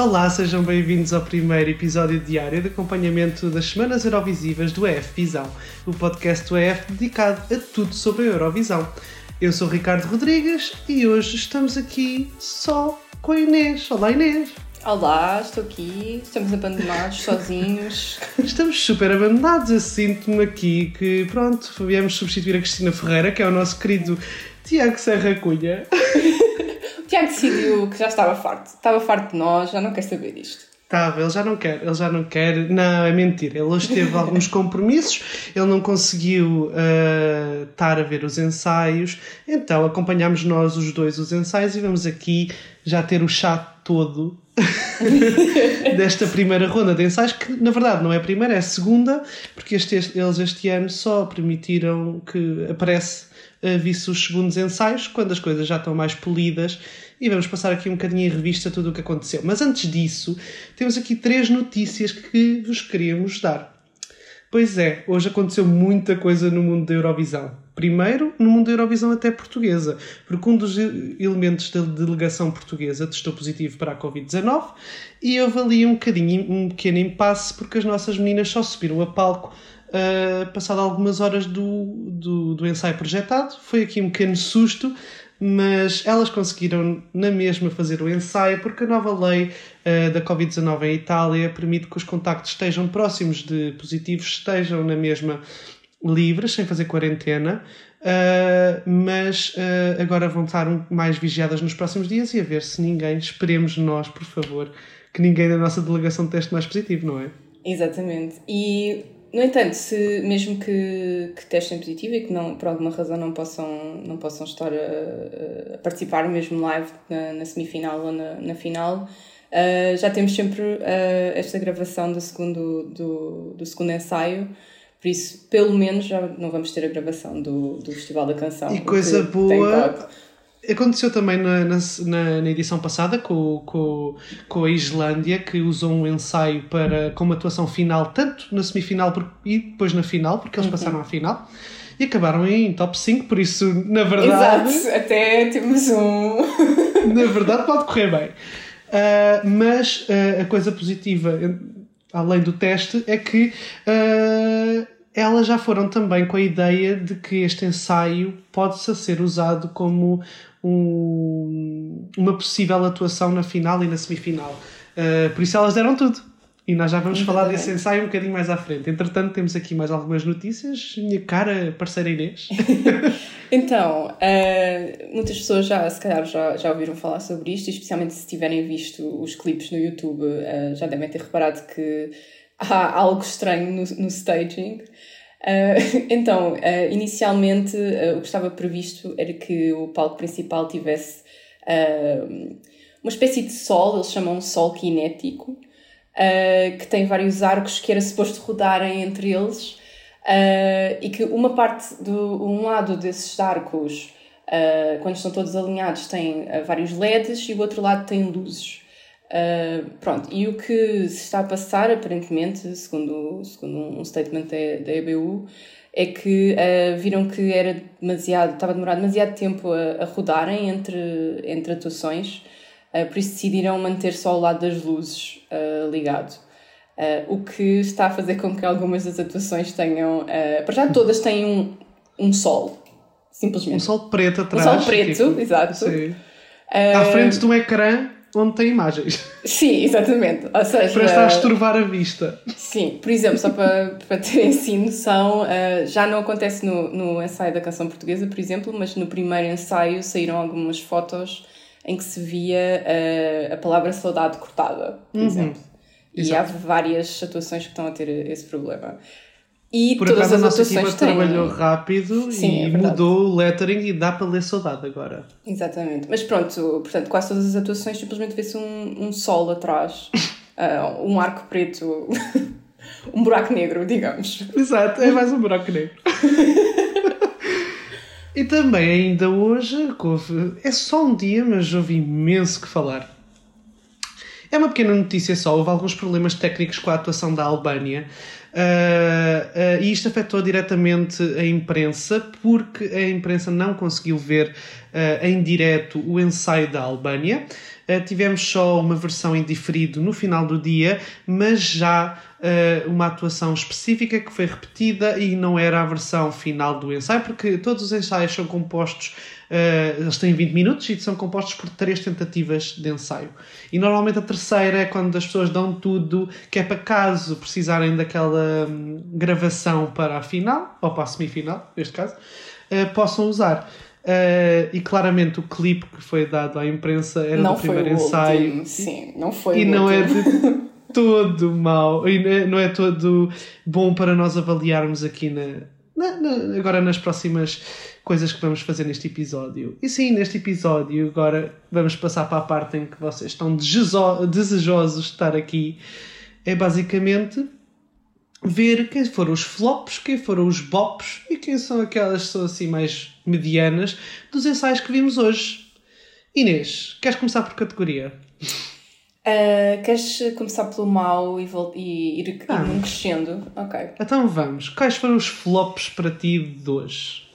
Olá, sejam bem-vindos ao primeiro episódio diário de acompanhamento das Semanas Eurovisivas do EF Visão, o podcast do EF dedicado a tudo sobre a Eurovisão. Eu sou Ricardo Rodrigues e hoje estamos aqui só com a Inês. Olá, Inês! Olá, estou aqui, estamos abandonados, sozinhos. Estamos super abandonados, eu sinto-me aqui que, pronto, viemos substituir a Cristina Ferreira, que é o nosso querido Tiago Serra Cunha. Tiago decidiu que já estava farto. Estava farto de nós, já não quer saber disto. Estava, ele já não quer, ele já não quer. Não, é mentira. Ele hoje teve alguns compromissos, ele não conseguiu uh, estar a ver os ensaios, então acompanhámos nós os dois os ensaios e vamos aqui já ter o chá todo desta primeira ronda de ensaios, que na verdade não é a primeira, é a segunda, porque este, eles este ano só permitiram que aparece visse os segundos ensaios, quando as coisas já estão mais polidas, e vamos passar aqui um bocadinho em revista tudo o que aconteceu. Mas antes disso, temos aqui três notícias que vos queríamos dar. Pois é, hoje aconteceu muita coisa no mundo da Eurovisão. Primeiro, no mundo da Eurovisão até portuguesa, porque um dos elementos da delegação portuguesa testou positivo para a Covid-19 e houve ali um bocadinho, um pequeno impasse, porque as nossas meninas só subiram a palco uh, passado algumas horas do, do, do ensaio projetado. Foi aqui um pequeno susto, mas elas conseguiram na mesma fazer o ensaio porque a nova lei uh, da Covid-19 em Itália permite que os contactos estejam próximos de positivos estejam na mesma livres, sem fazer quarentena, uh, mas uh, agora vão estar mais vigiadas nos próximos dias e a ver se ninguém, esperemos nós, por favor, que ninguém da nossa delegação teste mais positivo, não é? Exatamente. E no entanto, se mesmo que, que testem positivo e que não, por alguma razão não possam, não possam estar a, a participar mesmo live na, na, semifinal ou na, na final, uh, já temos sempre uh, esta gravação do segundo, do, do segundo ensaio. Por isso, pelo menos, já não vamos ter a gravação do, do Festival da Canção. E coisa boa Aconteceu também na, na, na, edição passada com, com, com a Islândia, que usou um ensaio para, com uma atuação final, tanto na semifinal e depois na final, porque eles uhum. passaram à final e acabaram em top 5, por isso, na verdade. Exato, até temos um. na verdade, pode correr bem. Uh, mas uh, a coisa positiva, além do teste, é que. Uh, elas já foram também com a ideia de que este ensaio pode ser usado como um, uma possível atuação na final e na semifinal. Uh, por isso elas deram tudo. E nós já vamos falar desse ensaio um bocadinho mais à frente. Entretanto, temos aqui mais algumas notícias. Minha cara, parceira Inês. então, uh, muitas pessoas já, se calhar, já, já ouviram falar sobre isto, especialmente se tiverem visto os clipes no YouTube, uh, já devem ter reparado que há algo estranho no, no staging. Uh, então, uh, inicialmente, uh, o que estava previsto era que o palco principal tivesse uma espécie de sol, eles chamam sol cinético, que tem vários arcos que era suposto rodarem entre eles, e que uma parte, do, um lado desses arcos, quando estão todos alinhados, tem vários LEDs e o outro lado tem luzes. Uh, pronto, e o que se está a passar, aparentemente, segundo, segundo um statement da, da EBU, é que uh, viram que era demasiado, estava a demorar demasiado tempo a, a rodarem entre, entre atuações, uh, por isso decidiram manter só o lado das luzes ligado. o que está a fazer com que algumas das atuações tenham. para já todas têm um, um sol, simplesmente. Um sol preto atrás. Um sol preto, exato. Sim. à frente de um ecrã onde tem imagens. Sim, exatamente. Ou seja, para estar a estorvar a vista. Sim, por exemplo, só para, para terem assim noção, uh, já não acontece no, no ensaio da canção portuguesa, por exemplo, mas no primeiro ensaio saíram algumas fotos em que se via uh, a palavra saudade cortada, por uhum. exemplo. E há várias atuações que estão a ter esse problema. E Por todas acaso as a nossa equipa têm... trabalhou rápido Sim, e é mudou o lettering e dá para ler saudade agora. Exatamente. Mas pronto, portanto, quase todas as atuações simplesmente vê-se um, um sol atrás, uh, um arco preto, um buraco negro, digamos. Exato, é mais um buraco negro. e também ainda hoje, é só um dia, mas houve imenso que falar É uma pequena notícia só, houve alguns problemas técnicos com a atuação da Albânia. Uh, uh, e isto afetou diretamente a imprensa, porque a imprensa não conseguiu ver uh, em direto o ensaio da Albânia. tivemos só uma versão em diferido no final do dia, mas já uma atuação específica que foi repetida e não era a versão final do ensaio, porque todos os ensaios são compostos Uh, eles têm 20 minutos e são compostos por três tentativas de ensaio. E normalmente a terceira é quando as pessoas dão tudo, que é para caso precisarem daquela hum, gravação para a final, ou para a semifinal, neste caso, uh, possam usar. Uh, e claramente o clipe que foi dado à imprensa era não do primeiro ensaio. Último. Sim, não foi E não é de todo mau, e não é todo bom para nós avaliarmos aqui na, na, na agora nas próximas coisas que vamos fazer neste episódio. E sim, neste episódio, agora vamos passar para a parte em que vocês estão desejosos de estar aqui. É basicamente ver quem foram os flops, quem foram os bops e quem são aquelas que são assim mais medianas dos ensaios que vimos hoje. Inês, queres começar por categoria? Uh, queres começar pelo mal e, e ir, ah. ir crescendo? Ok. Então vamos. Quais foram os flops para ti de hoje?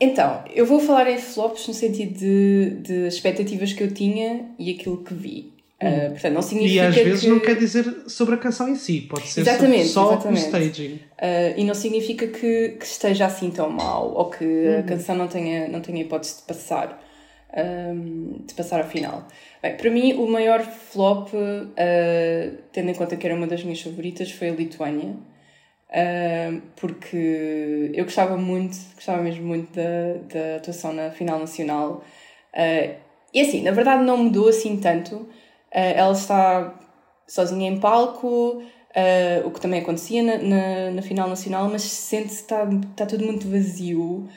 Então, eu vou falar em flops no sentido de, de expectativas que eu tinha e aquilo que vi. Uh, portanto, não significa e às vezes que... não quer dizer sobre a canção em si, pode ser exatamente, só exatamente. o staging. Uh, e não significa que, que, esteja assim tão mal ou que uhum. a canção não tenha, não tenha hipótese de passar, um, de passar à final. Bem, para mim, o maior flop, uh, tendo em conta que era uma das minhas favoritas, foi a Lituânia. Porque eu gostava muito, gostava mesmo muito da, da atuação na final nacional. Uh, e assim, na verdade não mudou assim tanto. Uh, ela está sozinha em palco, o que também acontecia na, na, na final nacional, mas sente-se que está, está tudo muito vazio.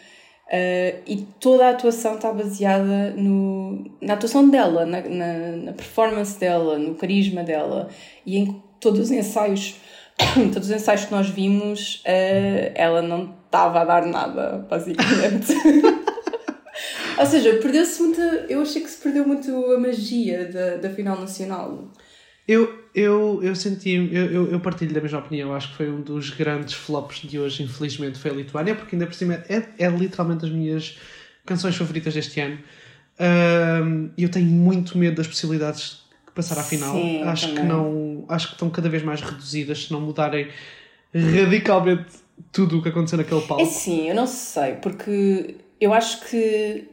e toda a atuação está baseada no, na atuação dela, na, na, na performance dela, no carisma dela e em todos os ensaios todos os ensaios que nós vimos, uh, ela não estava a dar nada, basicamente. Ou seja, perdeu-se muito. Eu achei que se perdeu muito a magia da, da final nacional. Eu, eu, eu senti, eu, eu, eu partilho da mesma opinião. Acho que foi um dos grandes flops de hoje, infelizmente, foi a Lituânia, porque ainda por cima é, é literalmente as minhas canções favoritas deste ano. E eu tenho muito medo das possibilidades passar à final. Sim, acho também. que não. Acho que estão cada vez mais reduzidas se não mudarem radicalmente tudo o que aconteceu naquele palco. É sim, eu não sei, porque eu acho que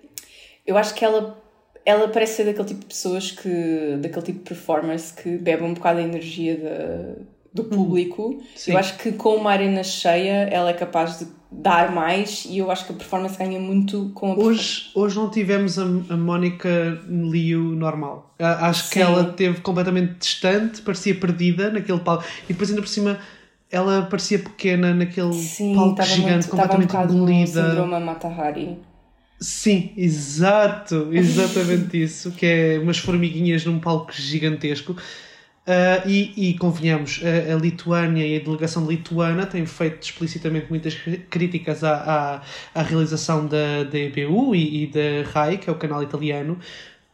eu acho que ela ela parece ser daquele tipo de pessoas que daquele tipo de performance que bebe um bocado a energia do uhum. público. Sim. Eu acho que com uma arena cheia ela é capaz de dar mais e eu acho que a performance ganha muito com a hoje hoje não tivemos a, a Mónica Liu normal. Acho Sim. que ela teve completamente distante parecia perdida naquele palco. E depois ainda por cima ela parecia pequena naquele Sim, palco gigante muito, completamente um engolida. síndrome Matahari. Sim, exato, exatamente isso, que é umas formiguinhas num palco gigantesco. Uh, e, e, convenhamos, a, a, Lituânia e a delegação lituana têm feito explicitamente muitas críticas à, à, à realização da, da EBU e, e, da RAI, que é o canal italiano,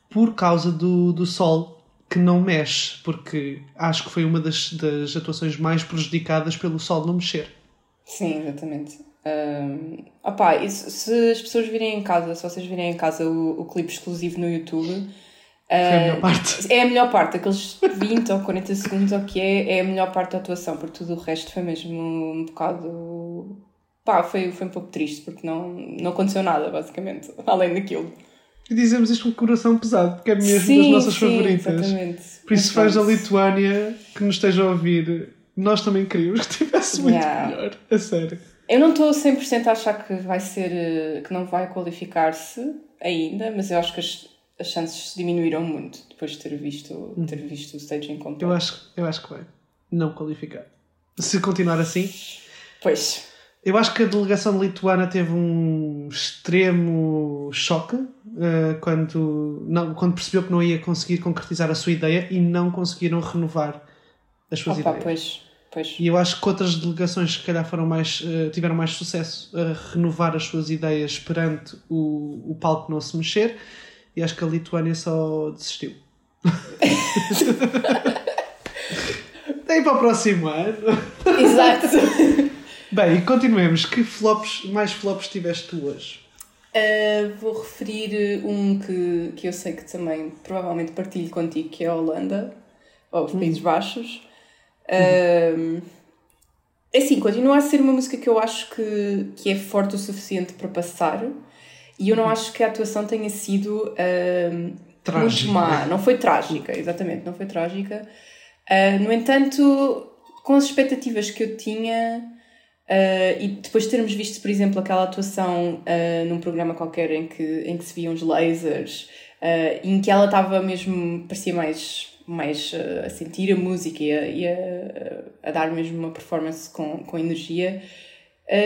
por causa do, do sol que não mexe, porque acho que foi uma das, das atuações mais prejudicadas pelo sol não mexer. Sim, exatamente. Um, opa, isso, se as pessoas virem em casa, se vocês virem em casa o, o clipe exclusivo no YouTube foi a melhor parte. É a melhor parte, aqueles 20 ou 40 segundos ou que é, é a melhor parte da atuação, porque tudo o resto foi mesmo um bocado. pá, foi, foi um pouco triste, porque não, não aconteceu nada, basicamente, além daquilo. E dizemos isto com o coração pesado, porque é mesmo sim, das nossas sim, favoritas. Exatamente. Por isso, fãs da Lituânia que nos estejam a ouvir, nós também queríamos que tivesse muito yeah. melhor, a sério. Eu não estou 100% a achar que vai ser. Eh, que não vai qualificar-se ainda, mas eu acho que as as chances diminuíram muito depois de ter visto, hum. ter visto o staging completo. Eu acho, eu acho que vai. Não qualificar. Se continuar assim. Pois. Eu acho que a delegação lituana teve um extremo choque uh, quando, não, quando percebeu que não ia conseguir concretizar a sua ideia e não conseguiram renovar as suas Opa, ideias. Pois, pois. E eu acho que outras delegações que calhar foram mais, uh, tiveram mais sucesso a renovar as suas ideias perante o, o palco não se mexer e acho que a Lituânia só desistiu. Nem para o próximo ano. Exato. Bem, e continuemos. Que flops, mais flops tiveste tu hoje? Uh, vou referir um que, que eu sei que também provavelmente partilho contigo, que é a Holanda, ou os Países Baixos. Uh, é assim, continua a ser uma música que eu acho que, que é forte o suficiente para passar, e eu não acho que a atuação tenha sido uh, muito má. Não foi trágica, exatamente, não foi trágica. Uh, no entanto, com as expectativas que eu tinha, uh, e depois de termos visto, por exemplo, aquela atuação uh, num programa qualquer em que, em que se viam os lasers, em que ela estava mesmo, parecia mais, mais a sentir a música e, a, e a, a, dar mesmo uma performance com, com energia.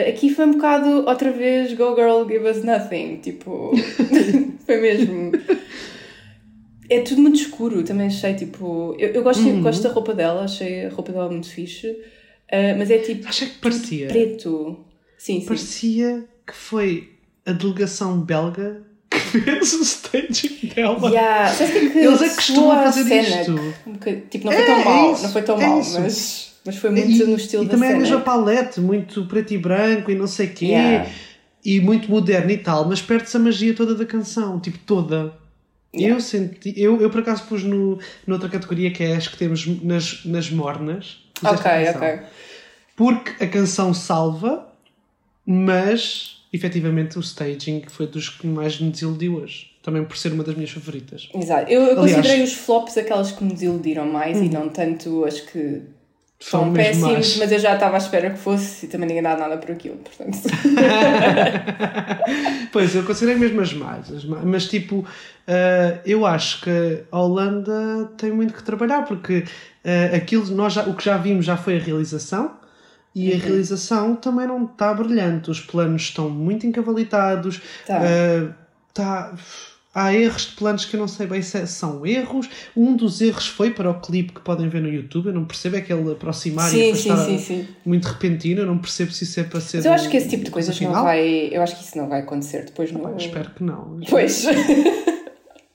Aqui foi um bocado outra vez Go Girl Give Us Nothing, tipo, foi mesmo é tudo muito escuro, também achei tipo. Eu, eu gosto, uhum. gosto da roupa dela, achei a roupa dela muito fixe, uh, mas é tipo. Achei que parecia. Preto. Sim, sim. Parecia que foi a delegação belga que fez o staging dela. Yeah. Sabes que é que Eles é que costumam fazer cena, isto. Um tipo, não foi é, tão mal, é não foi tão é mal, mas, mas foi muito e, no estilo e da também cena. a mesma palete, muito preto e branco e não sei quê. Yeah. E muito moderno e tal, mas perde-se a magia toda da canção, tipo toda. Yeah. Eu senti, eu, eu por acaso pus no, noutra categoria que é as que temos nas, nas mornas. Ok, ok. Porque a canção salva, mas efetivamente o staging foi dos que mais me desiludiu hoje. Também por ser uma das minhas favoritas. Exato. Eu, eu Aliás, considerei os flops aquelas que me desiludiram mais hum. e não tanto as que são péssimos, mais. mas eu já estava à espera que fosse e também ninguém dá nada por aquilo, portanto. pois, eu considerei mesmo as mais, as mais mas tipo, uh, eu acho que a Holanda tem muito que trabalhar porque uh, aquilo, nós já, o que já vimos já foi a realização e uhum. a realização também não está brilhante, os planos estão muito encavalitados, tá. Uh, tá há erros de planos que eu não sei bem se são erros. Um dos erros foi para o clipe que podem ver no YouTube. Eu não percebo é aquele aproximar sim, e sim, sim, sim, muito repentino. Eu não percebo se isso é para ser. Mas eu acho que esse tipo de coisas não vai. Eu acho que isso não vai acontecer depois no. Ah, espero que não. Pois.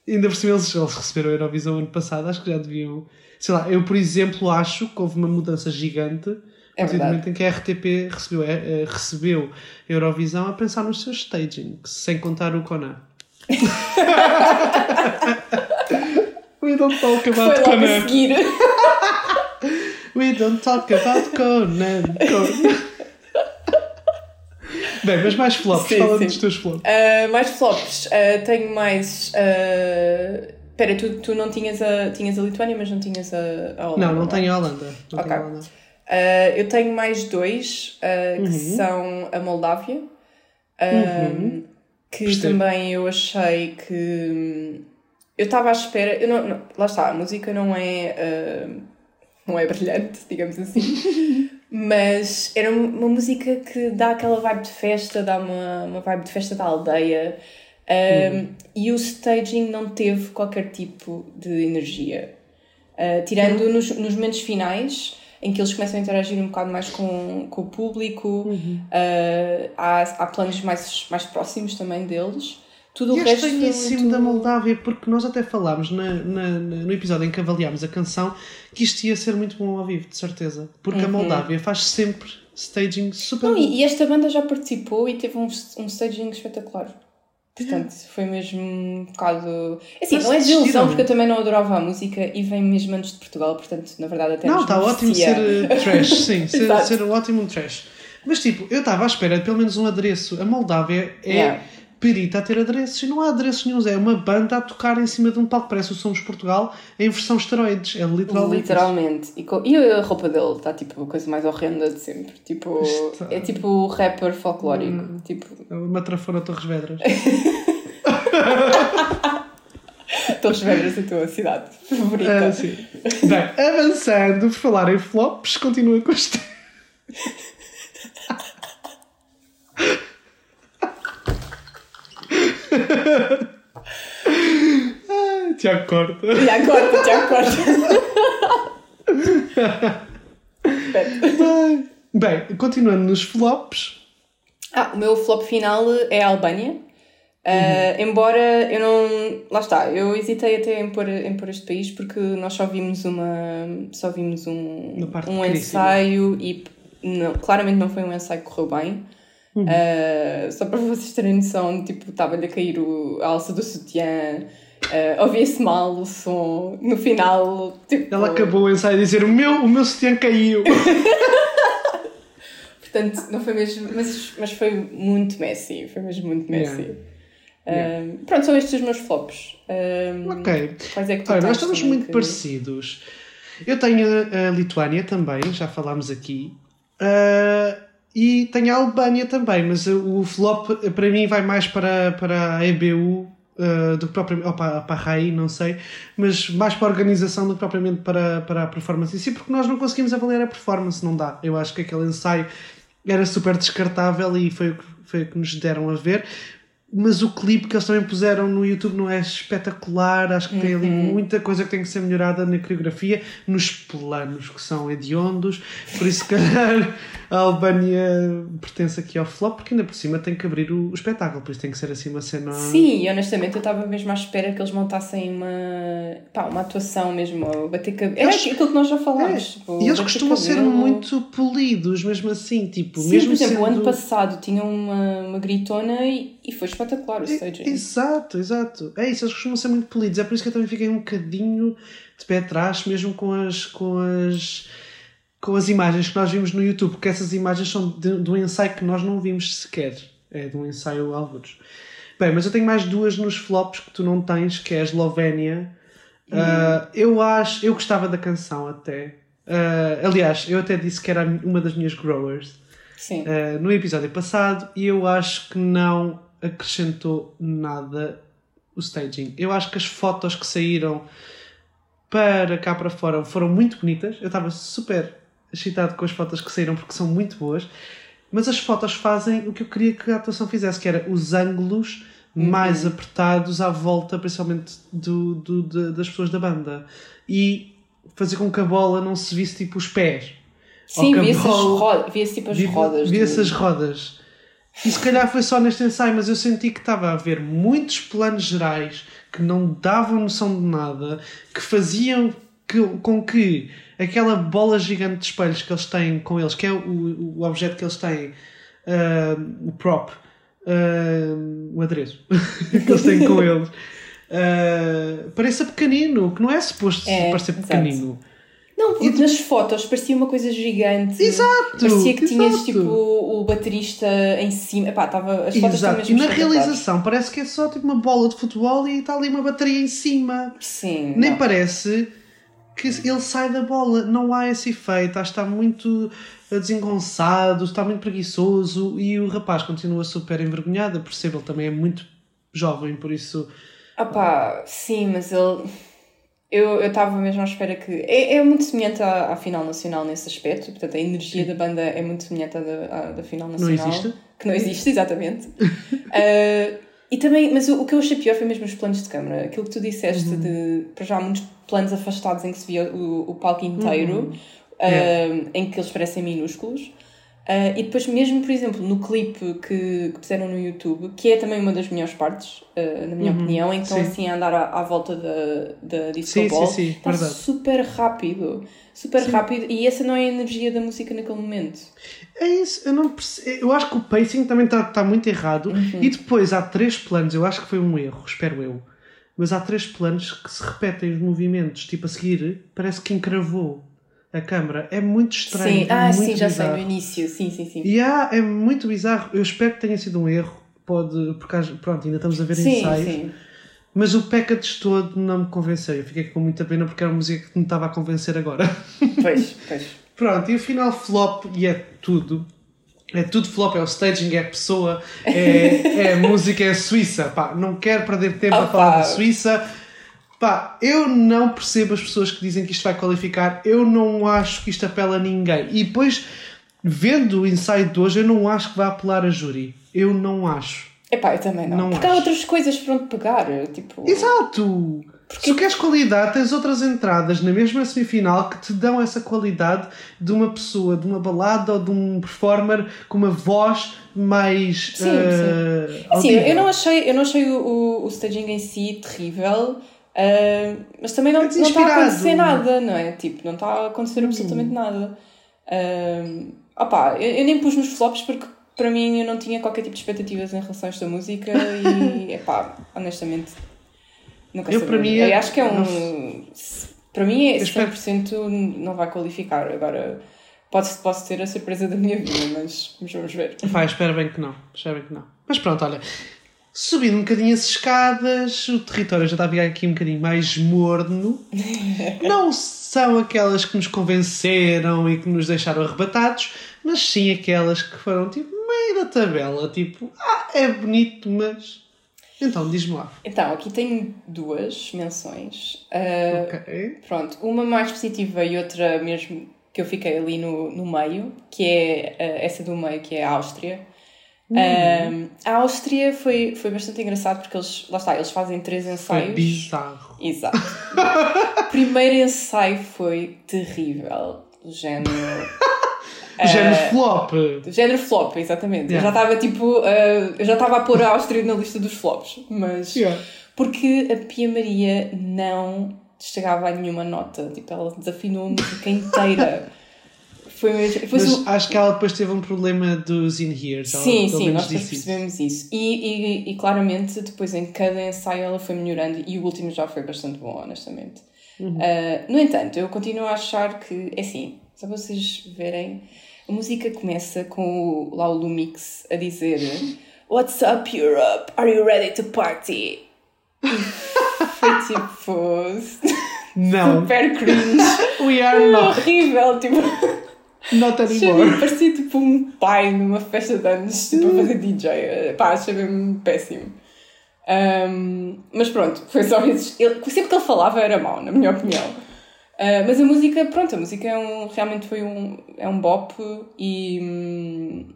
Ainda por cima eles, eles receberam a Eurovisão ano passado, acho que já deviam. Sei lá, eu por exemplo acho que houve uma mudança gigante. É a partir do momento em que a RTP recebeu, é, recebeu a Eurovisão a pensar nos seus staging, sem contar o Conan. We don't talk about Foi Conan. A seguir. We don't talk about Conan. Conan. Bem, mas mais flops, sim, fala sim. dos teus flops. Uh, mais flops, uh, tenho mais. Espera, uh... tu, tu não tinhas a, tinhas a Lituânia, mas não tinhas a, a Holanda. Não, não, não tenho a Holanda. Não okay. tenho a Holanda. Eu tenho mais dois, que uhum. são a Moldávia. Uhum que Percebo. também eu achei que eu estava à espera, eu não, não, lá está, a música não é uh, não é brilhante, digamos assim, mas era uma música que dá aquela vibe de festa, dá uma, uma vibe de festa da aldeia um, uhum. e o staging não teve qualquer tipo de energia. Uh, tirando uhum. nos, nos momentos finais, em que eles começam a interagir um bocado mais com, com o público, uhum. uh, há, há planos mais, mais próximos também deles. Tudo e o resto é muito... da Moldávia, porque nós até falámos na, na, no episódio em que avaliámos a canção que isto ia ser muito bom ao vivo, de certeza. Porque uhum. a Moldávia faz sempre staging super Não, bom. E esta banda já participou e teve um, um staging espetacular. Portanto, foi mesmo um bocado. Assim, Mas não é desilusão, porque eu também não adorava a música e vem mesmo antes de Portugal, portanto, na verdade, até Não, está ótimo ser uh, trash, sim, ser, ser um ótimo trash. Mas, tipo, eu estava à espera de pelo menos um adereço. A Moldávia é. Yeah perita a ter adereços e não há adereços nenhum. É uma banda a tocar em cima de um palco. Parece o Somos Portugal em versão esteroides. É literalmente. Literalmente. E, com... e, a roupa dele está tipo a coisa mais horrenda de sempre. Tipo, Está... É tipo o rapper folclórico. Hum, tipo... É uma trafona Torres Vedras. Torres Vedras é a tua cidade favorita. Ah, sim. Bem, avançando, por falar em flops, continua com este. Tiago corta. Tiago corta, Tiago corta. Bem, continuando nos flops. Ah, o meu flop final é a Albânia. Uh, embora eu não. Lá está, eu hesitei até em pôr, em pôr este país porque nós só vimos uma. Só vimos um, um ensaio e não, claramente não foi um ensaio que correu bem. Uhum. Uh, só para vocês terem noção, tipo, estava-lhe a cair o, a alça do sutiã, uh, ouvia-se mal o som, no final. Tipo... Ela acabou o ensaio a dizer: O meu, o meu sutiã caiu. Portanto, não foi mesmo. Mas, mas foi muito messy, foi mesmo muito messy. Yeah. Yeah. pronto, são estes os meus flops. ok. Quais é que tu Olha, nós estamos muito que... parecidos. Eu tenho a, a, Lituânia também, já falámos aqui. Uh, e tenho a Albânia também, mas o flop para mim vai mais para, para a EBU uh, do que propriamente. Ou para, para a RAI, não sei, mas mais para a organização do que propriamente para, para a performance em si, porque nós não conseguimos avaliar a performance, não dá. Eu acho que aquele ensaio era super descartável e foi o que, foi o que nos deram a ver mas o clipe que eles também puseram no YouTube não é espetacular. Acho que uhum. tem ali uhum. muita coisa que tem que ser melhorada na coreografia, nos planos que são hediondos. Por isso, se calhar, a Albânia pertence aqui ao flop, porque ainda por cima tem que abrir o, o espetáculo, por isso tem que ser assim uma cena. Sim, e honestamente eu estava mesmo à espera que eles montassem uma, pá, uma atuação mesmo, bater cabelo. Era eles, aquilo que nós já falámos. É, tipo, e eles costumam cabelo. ser muito polidos, mesmo assim. Tipo, Sim, mesmo por exemplo, sendo... o ano passado tinha uma, uma gritona e, e foi espetacular o staging. Exato, exato. É isso, eles costumam ser muito polidos. É por isso que eu também fiquei um bocadinho de pé atrás, mesmo com as. Com as com as imagens que nós vimos no YouTube, porque essas imagens são de, de um ensaio que nós não vimos sequer. É de um ensaio alguns. Bem, mas eu tenho mais duas nos flops que tu não tens, que é a Eslovénia. Uh, eu acho, eu gostava da canção até. Uh, aliás, eu até disse que era uma das minhas growers uh, no episódio passado e eu acho que não acrescentou nada o staging. Eu acho que as fotos que saíram para cá para fora foram muito bonitas. Eu estava super excitado com as fotos que saíram porque são muito boas. Mas as fotos fazem o que eu queria que a atuação fizesse, que era os ângulos uhum. mais apertados à volta, principalmente do, do, de, das pessoas da banda. E fazer com que a bola não se visse tipo os pés. Sim, via-se bola... via tipo as rodas. Via-se as rodas. E se calhar foi só neste ensaio, mas eu senti que estava a haver muitos planos gerais que não davam noção de nada, que faziam que, com que aquela bola gigante de espelhos que eles têm com eles, que é o, o objeto que eles têm, uh, o prop, uh, o adereço que eles têm com eles, uh, pareça pequenino, que não é suposto é, parecer pequenino. Não, porque nas fotos parecia uma coisa gigante. Exato! Parecia que tinhas tipo o, baterista em cima. Epá, tava, as fotos Exato. E na realização parece que é só tipo uma bola de futebol e está ali uma bateria em cima. Sim. Nem não. parece que ele sai da bola. Não há esse efeito. Está muito desengonçado, está muito preguiçoso e o rapaz continua super envergonhado. Percebo, ele também é muito jovem, por isso. Ah pá, sim, mas ele. Eu estava mesmo à espera que. É, é muito semelhante à, à, final nacional nesse aspecto, portanto a energia sim. da banda é muito semelhante à da, à da final nacional. Não existe? Que não existe, exatamente. uh, e também, mas o, o, que eu achei pior foi mesmo os planos de câmara. Aquilo que tu disseste uhum. de. Para já, muitos planos afastados em que se via o, o palco inteiro, uhum. uh, em que eles parecem minúsculos. Uh, e depois, mesmo, por exemplo, no clipe que, que puseram no YouTube, que é também uma das melhores partes, uh, na minha uhum. opinião, que estão assim a andar à, à volta da, da disco sim, ball, sim, sim, está verdade. super rápido. Super sim. rápido. E essa não é a energia da música naquele momento. É isso, eu não percebo. Eu acho que o pacing também está tá muito errado. Uhum. E depois há três planos, eu acho que foi um erro, espero eu mas há três planos que se repetem os movimentos, tipo a seguir, parece que encravou a câmara. É muito estranho. Sim, ah, sim, já sei no início, sim, sim, sim. E há, é muito bizarro. Eu espero que tenha sido um erro. Pode, porque pronto, ainda estamos a ver sim, ensaios. Sim. Mas o package todo não me convenceu. Eu fiquei com muita pena porque era uma música que me estava a convencer agora. Pois, pois. Pronto, e o final flop, e é tudo. É tudo flop, é o staging, é a pessoa, é, é a música, é a Suíça. Pá, não quero perder tempo a falar da Suíça. Pá, eu não percebo as pessoas que dizem que isto vai qualificar. Eu não acho que isto apela a ninguém. E depois, vendo o ensaio de hoje, eu não acho que vai apelar a júri. Eu não acho. Epá, eu também não. não Porque acho. há outras coisas para onde pegar. Tipo... Exato! Porque... Se tu queres qualidade, tens outras entradas na mesma semifinal que te dão essa qualidade de uma pessoa, de uma balada ou de um performer com uma voz mais. Sim, uh, sim. sim eu não achei, eu não achei o, o, o staging em si terrível. Uh, mas também não, não está a acontecer nada, não é? Tipo, não está a acontecer hum. absolutamente nada. Uh, opa, eu, eu, nem pus nos flops porque para mim eu não tinha qualquer tipo de expectativas em relação a esta música e, epá, honestamente, nunca eu, para mim, eu acho que é um. Para mim é 100% não vai qualificar. Agora, pode, pode ter a surpresa da minha vida, mas, mas vamos ver. Vai, espero bem que não. Espero bem que não. Mas pronto, olha. Subindo um bocadinho as escadas, o território já está a ficar aqui um bocadinho mais morno. não são aquelas que nos convenceram e que nos deixaram arrebatados, mas sim aquelas que foram tipo meio da tabela, tipo, ah, é bonito, mas. Então, diz-me lá. Então, aqui tenho duas menções. Uh, ok. Pronto, uma mais positiva e outra mesmo que eu fiquei ali no, no meio, que é uh, essa do meio, que é a Áustria. Uhum. a Áustria foi, foi bastante engraçado porque eles, lá está, eles fazem três ensaios. Foi bizarro. Exato. o primeiro ensaio foi terrível. Do género. Do género uh, flop. Do género flop, exatamente. Yeah. Eu já estava tipo. Uh, eu já estava a pôr a Áustria na lista dos flops. Mas. Yeah. Porque a Pia Maria não chegava a nenhuma nota. Tipo, ela desafinou a música inteira. Foi mesmo. Foi Mas acho que ela depois teve um problema dos in-hears. Sim, sim, nós percebemos isso. E, e, e, claramente, depois em cada ensaio ela foi melhorando e o último já foi bastante bom, honestamente. Uhum. Uh, no entanto, eu continuo a achar que, é assim, só para vocês verem, a música começa com o, lá o Lumix a dizer What's up, Europe? Are you ready to party? foi tipo. Não. Super cringe. We are not. Horrível, tipo. Not anymore. parecia tipo um pai numa festa de anos, tipo, a fazer DJ. Pá, achei-me péssimo. Um, mas pronto, foi só isso. Ele, sempre que ele falava era mau, na minha opinião. Uh, mas a música, pronto, a música é um, realmente foi um, é um bop e. Hum,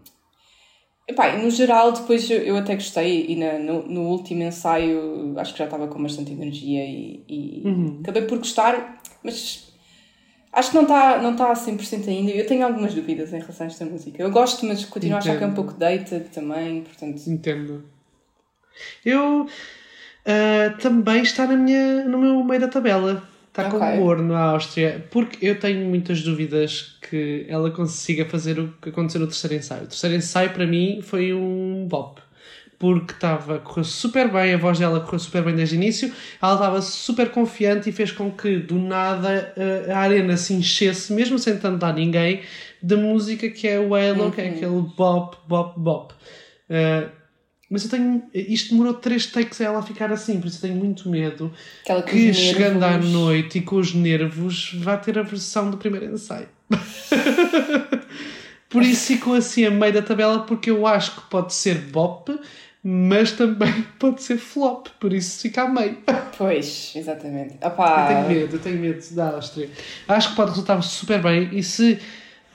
epá, no geral, depois eu, eu até gostei e na, no, no, último ensaio acho que já estava com bastante energia e, e uhum. acabei por gostar, mas Acho que não está não tá a 100% ainda. Eu tenho algumas dúvidas em relação a esta música. Eu gosto, mas continuo Entendo. a achar que é um pouco dated também, portanto... Entendo. Eu... Uh, também está na minha, no meu meio da tabela. Está okay. com humor na Áustria. Porque eu tenho muitas dúvidas que ela consiga fazer o que aconteceu no terceiro ensaio. O terceiro ensaio, para mim, foi um bop porque estava correu super bem, a voz dela correu super bem desde o início, ela estava super confiante e fez com que do nada eh, a arena se enchesse, mesmo sem tanto dar ninguém, da música que é o Halo, uhum. que é uhum. aquele bop, bop, bop. Uh, mas eu tenho. Isto demorou três takes a ela ficar assim, por isso eu tenho muito medo que, que chegando à noite e com os nervos vá ter a versão do primeiro ensaio. por isso ficou assim a meio da tabela, porque eu acho que pode ser bop, mas também pode ser flop, por isso fica a meio. Pois, exatamente. Opa. Eu tenho medo, eu tenho medo da Áustria. Acho que pode resultar super bem e se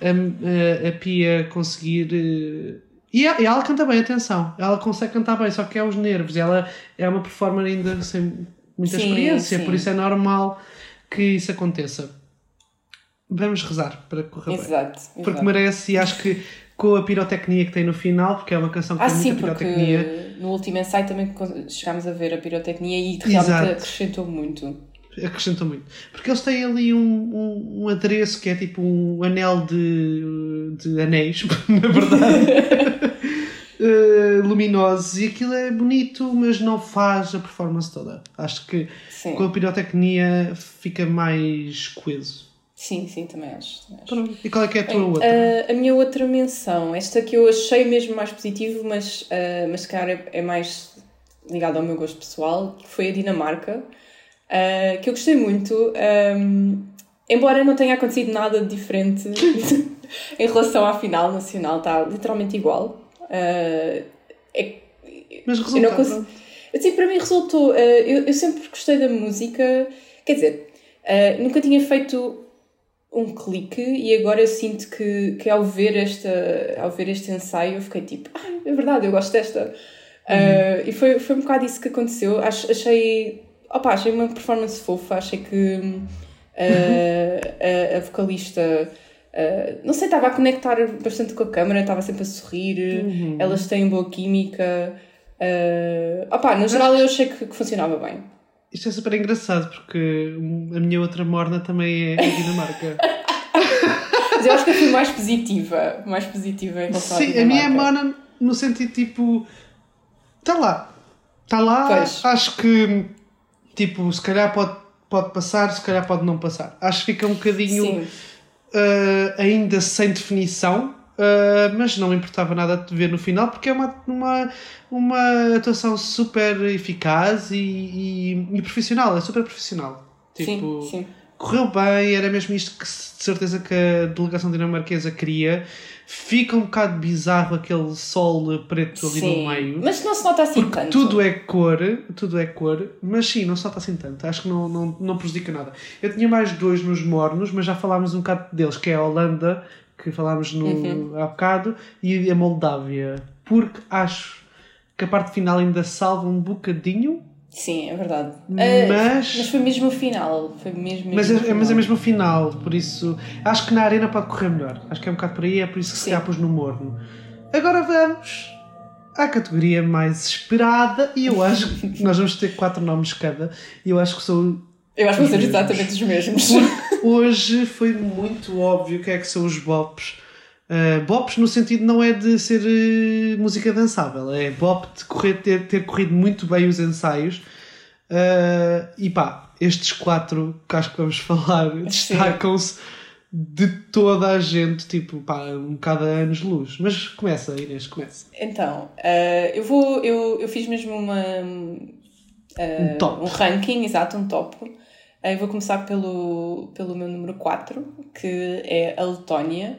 a, a, a Pia conseguir. Eh, e ela canta bem, atenção, ela consegue cantar bem, só que é os nervos. Ela é uma performer ainda sem muita sim, experiência, sim. por isso é normal que isso aconteça. Vamos rezar para correr exato, bem. Porque exato. merece e acho que com a pirotecnia que tem no final, porque é uma canção que ah, tem sim, muita pirotecnia. no último ensaio também chegámos a ver a pirotecnia e realmente Exato. acrescentou muito. Acrescentou muito. Porque eles têm ali um, um, um adereço que é tipo um anel de, de anéis, na verdade. uh, luminosos e aquilo é bonito, mas não faz a performance toda. Acho que sim. com a pirotecnia fica mais coeso. Sim, sim, também acho. Também acho. E qual é que é a tua Bem, outra? A, a, minha outra menção, esta que eu achei mesmo mais positivo, mas, uh, mas calhar é, é mais ligada ao meu gosto pessoal, que foi a Dinamarca, uh, que eu gostei muito, um, embora não tenha acontecido nada diferente em relação à final nacional, está literalmente igual. Uh, é, mas resultou. Consigo... Assim, para mim resultou. Uh, eu, eu sempre gostei da música, quer dizer, nunca tinha feito um clique e agora eu sinto que, que ao, ver esta, ao ver este ensaio eu fiquei tipo, ah, é verdade, eu gosto desta. Uhum. Uh, e foi, foi um bocado isso que aconteceu. Ach, achei Opa, achei uma performance fofa, achei que uh, a, a, vocalista. Uh, não sei, estava a conectar bastante com a câmera, estava sempre a sorrir, uhum. elas têm boa química. Uh, opa, no geral eu achei que, que funcionava bem. Isto é super engraçado porque a minha outra morna também é a Dinamarca. Mas eu acho que eu fui mais positiva. Mais positiva em relação Sim, a minha é morna no sentido tipo. Está lá. Está lá. Pois. Acho que tipo, se calhar pode, pode passar, se calhar pode não passar. Acho que fica um bocadinho uh, ainda sem definição. Uh, mas não me importava nada de ver no final porque é uma, uma, uma atuação super eficaz e, e, e profissional, é super profissional. Tipo, sim, sim. Correu bem, era mesmo isto que de certeza que a delegação dinamarquesa queria. Fica um bocado bizarro aquele sol preto ali sim, no meio. Mas não se nota assim tanto. Tudo é cor, tudo é cor, mas sim, não se nota assim tanto. Acho que não, não, não prejudica nada. Eu tinha mais dois nos mornos, mas já falámos um bocado deles, que é a Holanda que falámos no, uhum. há bocado, e a Moldávia. Porque acho que a parte final ainda salva um bocadinho. Sim, é verdade. Mas, uh, mas foi mesmo o final. Foi mesmo, mesmo mas, é, mas é mesmo o final, por isso acho que na arena pode correr melhor. Acho que é um bocado por aí, é por isso que Sim. se pus no morno. Agora vamos à categoria mais esperada e eu acho que nós vamos ter quatro nomes cada e eu acho que são eu acho que vão ser exatamente os mesmos. Hoje foi muito óbvio o que é que são os bops. Uh, bops no sentido não é de ser uh, música dançável, é bop de correr, ter, ter corrido muito bem os ensaios. Uh, e pá, estes quatro que acho que vamos falar destacam-se de toda a gente, tipo, pá, um bocado a anos luz. Mas começa, Inês, começa. Então, eu vou, eu, eu fiz mesmo uma. um top. Um ranking, exato, um top eu vou começar pelo, pelo meu número 4, que é a Letónia.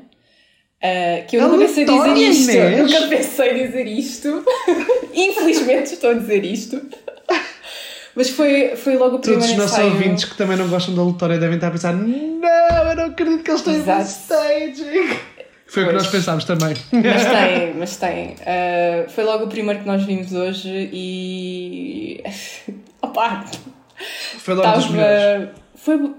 Uh, que eu a nunca pensei dizer isto. Inês. Nunca pensei dizer isto. Infelizmente estou a dizer isto. Mas foi, foi logo o primeiro Todos os nossos ensaio. ouvintes que também não gostam da Letónia devem estar a pensar não, eu não acredito que eles estão em staging. Foi pois. o que nós pensámos também. Mas tem, mas tem. Uh, foi logo o primeiro que nós vimos hoje e. Opa! Foi logo Tava, dos melhores. Foi.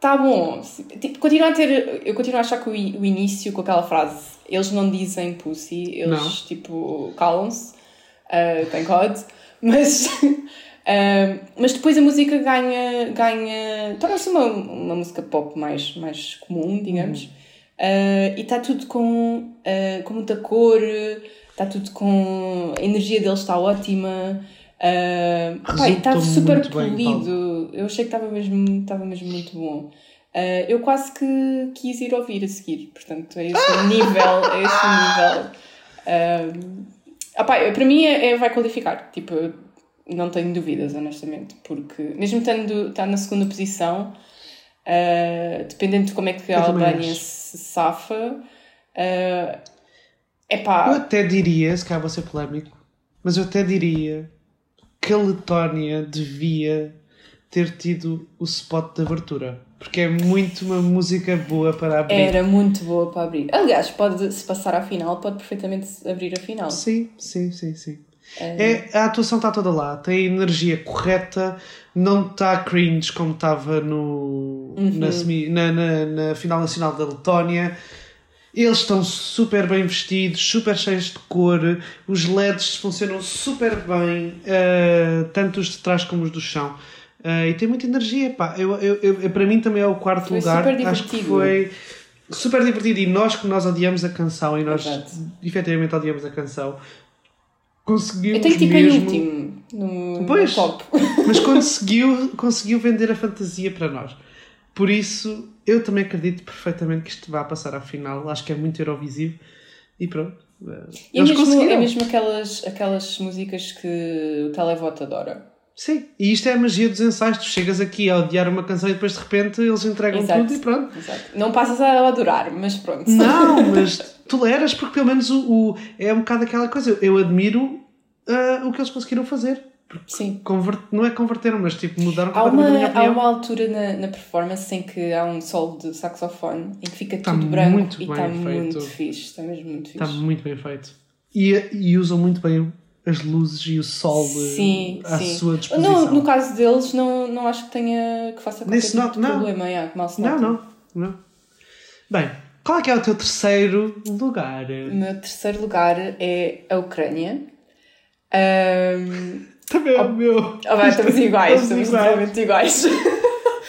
Tá bom. Tipo, continuo a ter. Eu continuo a achar que o, o início com aquela frase. Eles não dizem pussy, eles não. tipo calam-se. Uh, thank God. Mas. Uh, mas depois a música ganha. ganha torna-se uma, uma música pop mais, mais comum, digamos. Uhum. Uh, e está tudo com, uh, com muita cor, está tudo com. A energia deles está ótima. Uh, estava super polido. Bem, eu achei que estava mesmo, estava mesmo muito bom. Uh, eu quase que quis ir ouvir a seguir, portanto, é esse o nível. É esse o nível. Uh, opa, para mim é, é, vai qualificar. Tipo, não tenho dúvidas, honestamente, porque mesmo estando está na segunda posição, uh, dependendo de como é que a Albânia se safa, uh, epá. Eu até diria, se calhar vou ser polémico, mas eu até diria que a Letónia devia ter tido o spot de abertura. Porque é muito uma música boa para abrir. Era muito boa para abrir. Aliás, pode, se passar à final, pode perfeitamente abrir a final. Sim, sim, sim, sim. É... é a atuação está toda lá, tem a energia correta, não está cringe como estava no, uhum. na, na, na, na final nacional da Letónia eles estão super bem vestidos, super cheios de cor, os LEDs funcionam super bem, uh, tanto os de trás como os do chão. Uh, e tem muita energia, pá. Eu, eu, eu, para mim também é o quarto foi lugar. Super divertido. Acho que foi super divertido. E nós que nós odiamos a canção e nós Exato. efetivamente odiamos a canção, conseguimos. Eu tenho tipo mesmo... em último no, pois, no top. Mas conseguiu, conseguiu vender a fantasia para nós. Por isso, eu também acredito perfeitamente que isto vai passar à final. Acho que é muito Eurovisivo. E pronto. Eh, e é mesmo, é mesmo aquelas, aquelas músicas que o televoto adora. Sim, e isto é a magia dos ensaios. Tu chegas aqui a odiar uma canção e depois de repente eles entregam Exato. tudo e pronto. Exato. Não passas a adorar, mas pronto. Não, mas toleras porque pelo menos o, o é um bocado aquela coisa. Eu admiro uh, o que eles conseguiram fazer. Sim. Convert, não é converteram, mas tipo mudaram há uma, Há uma altura na, na performance em que há um solo de saxofone em que fica está tudo branco muito e está muito fixe. Está mesmo muito fixe. Está muito bem feito. E, e usam muito bem as luzes e o sol sim, à sim. sua disposição. No, no caso deles, não, não acho que tenha que faça qualquer Nesse tipo not- não. problema. Que mal se Não, não, não. Bem, qual é que é o teu terceiro lugar? O meu terceiro lugar é a Ucrânia. Ahm, Também é o meu. Vai, estamos iguais, Estamos estamos iguais.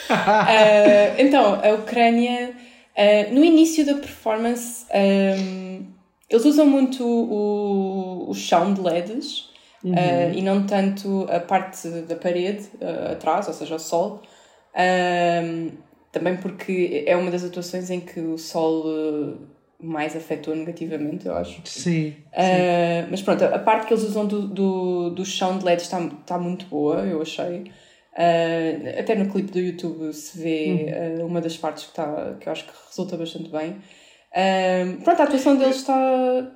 Ah, então, a Ucrânia, ah, no início da performance, ahm, eles usam muito o, o chão de LEDs ah, e não tanto a parte da parede atrás, ou seja, o sol. Também porque é uma das atuações em que o sol mais afetou negativamente, eu acho. Sim. Uh, mas pronto, a parte que eles usam do, do, do chão de LED está, está muito boa, eu achei. Uh, até no clipe do YouTube se vê uh, uma das partes que, está, que eu acho que resulta bastante bem. Pronto, a atuação deles está.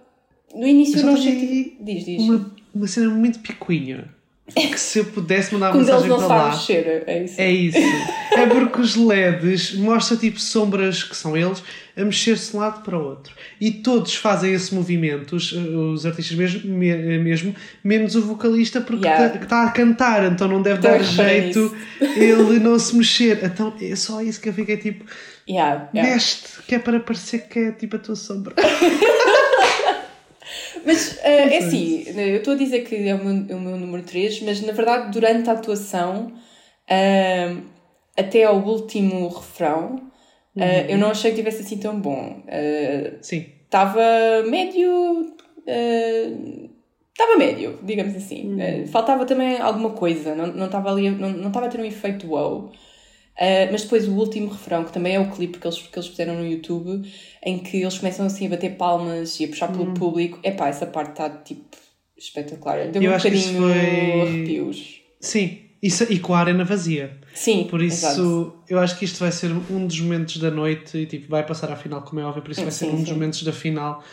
No início Eu não achei. aqui Diz, diz. Uma, uma cena muito picuinha. Que se eu pudesse mandar uma mensagem para lá. mexer, é isso. É isso. É porque os LEDs mostram tipo sombras que são eles a mexer-se de um lado para o outro. E todos fazem esse movimento, os, os artistas mesmo, me- mesmo, menos o vocalista porque Yeah. está tá a cantar, então não deve dar jeito ele não se mexer. Então é só isso que eu fiquei tipo, Yeah, yeah. que é para parecer que é tipo a tua sombra. Mas uh, é assim, eu estou a dizer que é o meu, é o meu número 3, mas na verdade durante a atuação, uh, até ao último refrão, uh, eu não achei que tivesse assim tão bom. Uh, Sim. Estava médio. Estava médio, digamos assim. Uh, faltava também alguma coisa, não não estava ali, não não estava a ter um efeito wow. Uh, mas depois o último refrão, que também é o clipe que eles, que eles fizeram no YouTube, em que eles começam assim a bater palmas e a puxar pelo público, epá, essa parte está tipo espetacular. Deu-me Eu um acho que isso bocadinho foi- arrepios. Sim. Isso, e com a arena vazia. Sim, Por isso, exato. eu acho que isto vai ser um dos momentos da noite e tipo, vai passar à final, como é óbvio, por isso vai ser Sim, um dos sim. momentos da final.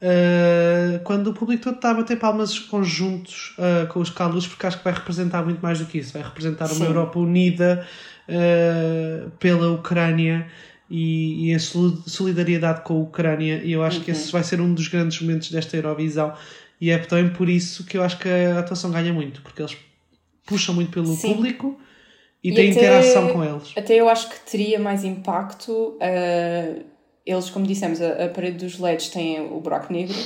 uh, quando o público todo está a bater palmas conjuntos uh, com os Carlos, porque acho que vai representar muito mais do que isso. Vai representar uma Sim. Europa unida uh, pela Ucrânia e, e em solidariedade com a Ucrânia. E eu acho que Uhum. esse vai ser um dos grandes momentos desta Eurovisão. E é também por isso que eu acho que a atuação ganha muito, porque eles puxam muito pelo Sim. público e, E têm até- interação com eles. Até eu acho que teria mais impacto. uh, eles, como dissemos, a, a parede dos LEDs tem o buraco negro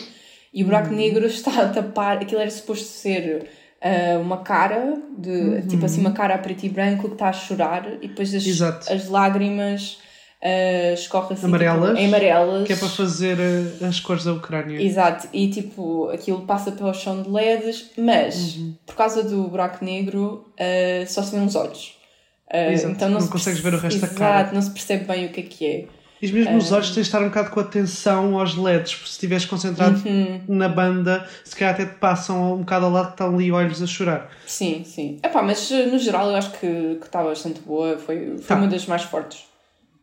e o buraco Uhum. negro está a tapar. Aquilo era suposto ser uh, uma cara, de, Uhum. tipo assim, uma cara a preto e branco que está a chorar e depois as, Exato. as lágrimas uh, escorrem assim, Amarelas, tipo, amarelas. Que é para fazer uh, as cores da Ucrânia. Exato, e tipo, aquilo passa pelo chão de LEDs, mas Uhum. por causa do buraco negro uh, só se vê uns olhos. Uh, Exato, então não, não se consegues ver o resto da Exato, cara. não se percebe bem o que é que é. E mesmo os olhos tens de estar um bocado com atenção aos LEDs, porque se estiveres concentrado Uhum. na banda, se calhar até te passam um bocado ao lado que estão ali olhos a chorar. Sim, sim. Epá, mas uh, no geral eu acho que que está bastante boa, foi, foi Tá. uma das mais fortes.